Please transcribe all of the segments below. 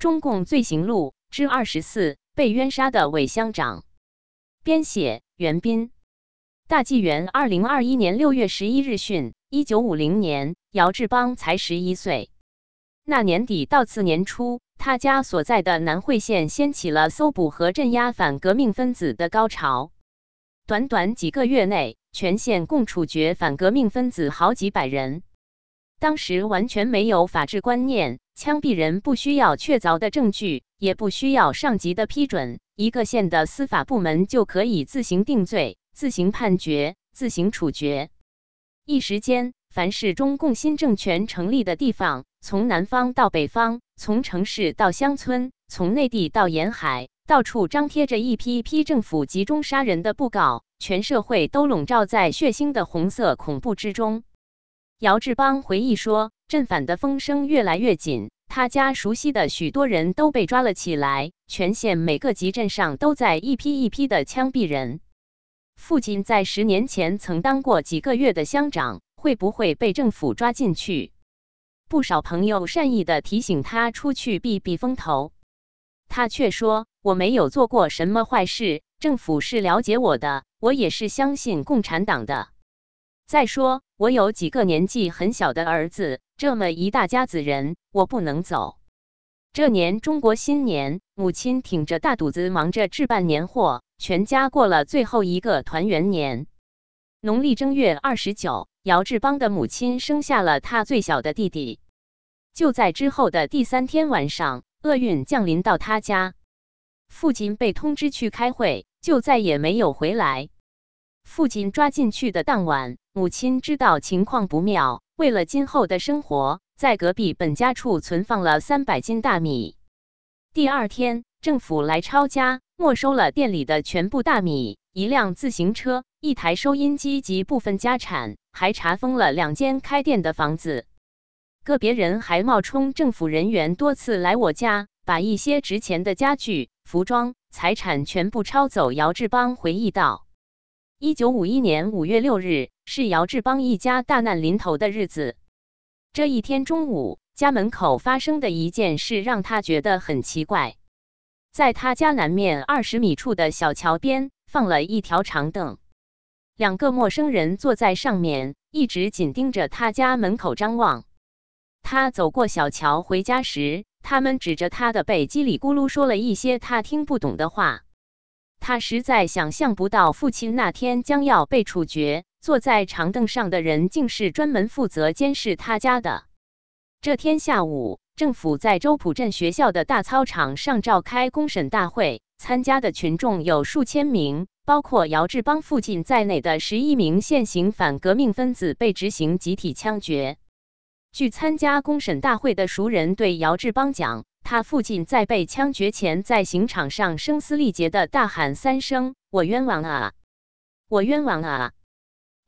中共罪行录之二十四：被冤杀的伪乡长。编写：袁斌。大纪元二零二一年六月十一日讯：一九五零年，姚志邦才十一岁。那年底到次年初，他家所在的南汇县掀起了搜捕和镇压反革命分子的高潮。短短几个月内，全县共处决反革命分子好几百人。当时完全没有法治观念，枪毙人不需要确凿的证据，也不需要上级的批准，一个县的司法部门就可以自行定罪、自行判决、自行处决。一时间，凡是中共新政权成立的地方，从南方到北方，从城市到乡村，从内地到沿海。到处张贴着一批批政府集中杀人的布告，全社会都笼罩在血腥的红色恐怖之中。姚志邦回忆说：“镇反的风声越来越紧，他家熟悉的许多人都被抓了起来，全县每个集镇上都在一批一批的枪毙人。父亲在十年前曾当过几个月的乡长，会不会被政府抓进去？不少朋友善意的提醒他出去避避风头。”他却说：“我没有做过什么坏事，政府是了解我的，我也是相信共产党的。再说，我有几个年纪很小的儿子，这么一大家子人，我不能走。”这年中国新年，母亲挺着大肚子忙着置办年货，全家过了最后一个团圆年。农历正月二十九，姚志邦的母亲生下了他最小的弟弟。就在之后的第三天晚上。厄运降临到他家，父亲被通知去开会，就再也没有回来。父亲抓进去的当晚，母亲知道情况不妙，为了今后的生活，在隔壁本家处存放了三百斤大米。第二天，政府来抄家，没收了店里的全部大米、一辆自行车、一台收音机及部分家产，还查封了两间开店的房子。个别人还冒充政府人员，多次来我家，把一些值钱的家具、服装、财产全部抄走。姚志邦回忆道：“一九五一年五月六日是姚志邦一家大难临头的日子。这一天中午，家门口发生的一件事让他觉得很奇怪。在他家南面二十米处的小桥边，放了一条长凳，两个陌生人坐在上面，一直紧盯着他家门口张望。”他走过小桥回家时，他们指着他的背叽里咕噜说了一些他听不懂的话。他实在想象不到，父亲那天将要被处决，坐在长凳上的人竟是专门负责监视他家的。这天下午，政府在周浦镇学校的大操场上召开公审大会，参加的群众有数千名，包括姚志邦父亲在内的十一名现行反革命分子被执行集体枪决。据参加公审大会的熟人对姚志邦讲，他父亲在被枪决前，在刑场上声嘶力竭的大喊三声：“我冤枉啊！我冤枉啊！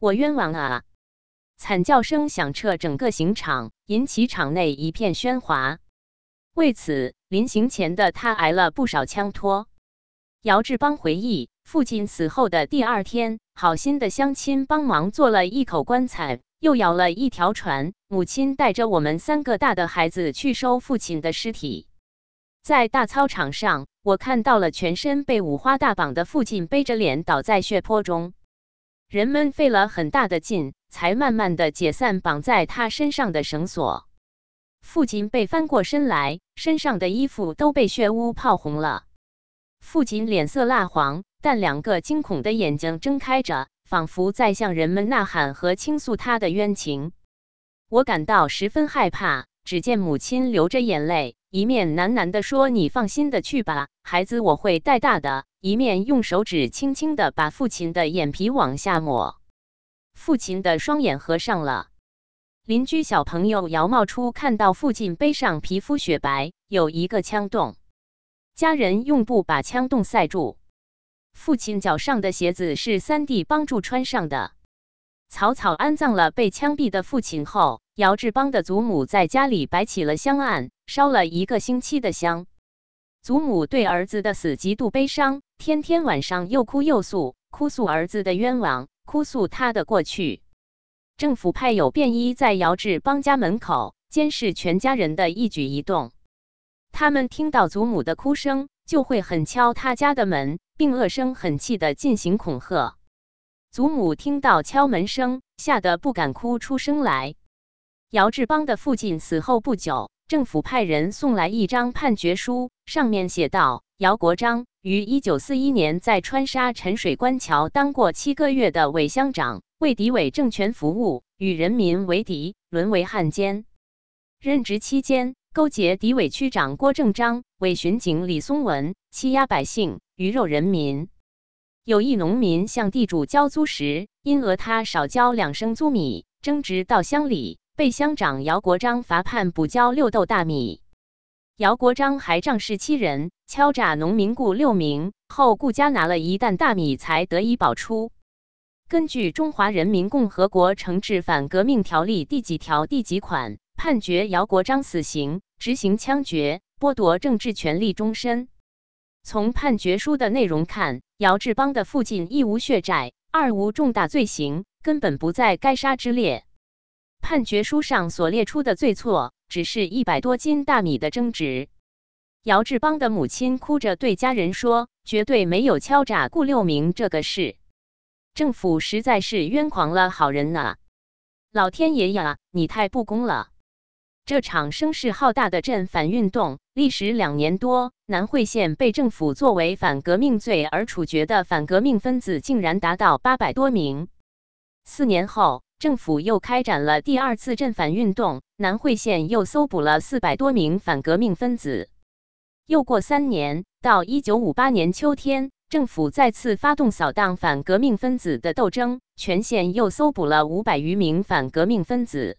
我冤枉啊！”惨叫声响彻整个刑场，引起场内一片喧哗。为此，临行前的他挨了不少枪托。姚志邦回忆，父亲死后的第二天，好心的乡亲帮忙做了一口棺材。又舀了一条船，母亲带着我们三个大的孩子去收父亲的尸体。在大操场上，我看到了全身被五花大绑的父亲背着脸倒在血泊中。人们费了很大的劲，才慢慢的解散绑在他身上的绳索。父亲被翻过身来，身上的衣服都被血污泡红了。父亲脸色蜡黄，但两个惊恐的眼睛睁开着。仿佛在向人们呐喊和倾诉他的冤情，我感到十分害怕。只见母亲流着眼泪，一面喃喃地说：“你放心的去吧，孩子我会带大的。”一面用手指轻轻地把父亲的眼皮往下抹。父亲的双眼合上了。邻居小朋友姚茂初看到父亲背上皮肤雪白，有一个枪洞，家人用布把枪洞塞住。父亲脚上的鞋子是三弟帮助穿上的。草草安葬了被枪毙的父亲后，姚志邦的祖母在家里摆起了香案，烧了一个星期的香。祖母对儿子的死极度悲伤，天天晚上又哭又诉，哭诉儿子的冤枉，哭诉他的过去。政府派有便衣在姚志邦家门口监视全家人的一举一动。他们听到祖母的哭声，就会狠敲他家的门，并恶声狠气地进行恐吓。祖母听到敲门声，吓得不敢哭出声来。姚志邦的父亲死后不久，政府派人送来一张判决书，上面写道：姚国璋于一九四一年在川沙沉水关桥当过七个月的伪乡长，为敌伪政权服务，与人民为敌，沦为汉奸。任职期间，勾结敌伪区长郭正章、伪巡警李松文，欺压百姓，鱼肉人民。有一农民向地主交租时，因讹他少交两升租米，争执到乡里，被乡长姚国璋罚判补交六斗大米。姚国璋还仗势欺人，敲诈农民雇六名后，顾家拿了一担大米才得以保出。根据《中华人民共和国惩治反革命条例》第几条第几款，判决姚国璋死刑，执行枪决，剥夺政治权利终身。从判决书的内容看，姚志邦的父亲一无血债，二无重大罪行，根本不在该杀之列。判决书上所列出的罪错，只是一百多斤大米的争执。姚志邦的母亲哭着对家人说：“绝对没有敲诈顾六明这个事，政府实在是冤狂了好人呐！老天爷呀，你太不公了！”这场声势浩大的镇反运动历时两年多，南汇县被政府作为反革命罪而处决的反革命分子竟然达到八百多名。四年后，政府又开展了第二次镇反运动，南汇县又搜捕了四百多名反革命分子。又过三年，到一九五八年秋天，政府再次发动扫荡反革命分子的斗争，全县又搜捕了五百余名反革命分子。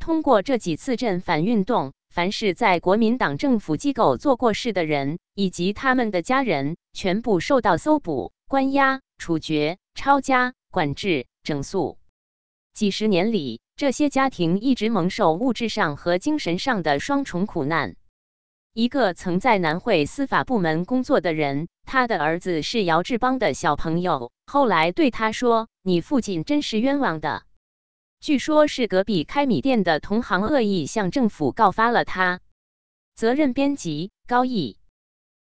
通过这几次镇反运动，凡是在国民党政府机构做过事的人以及他们的家人，全部受到搜捕、关押、处决、抄家、管制、整肃。几十年里，这些家庭一直蒙受物质上和精神上的双重苦难。一个曾在南汇司法部门工作的人，他的儿子是姚志邦的小朋友，后来对他说：“你父亲真是冤枉的。”据说，是隔壁开米店的同行恶意向政府告发了他。责任编辑：高毅。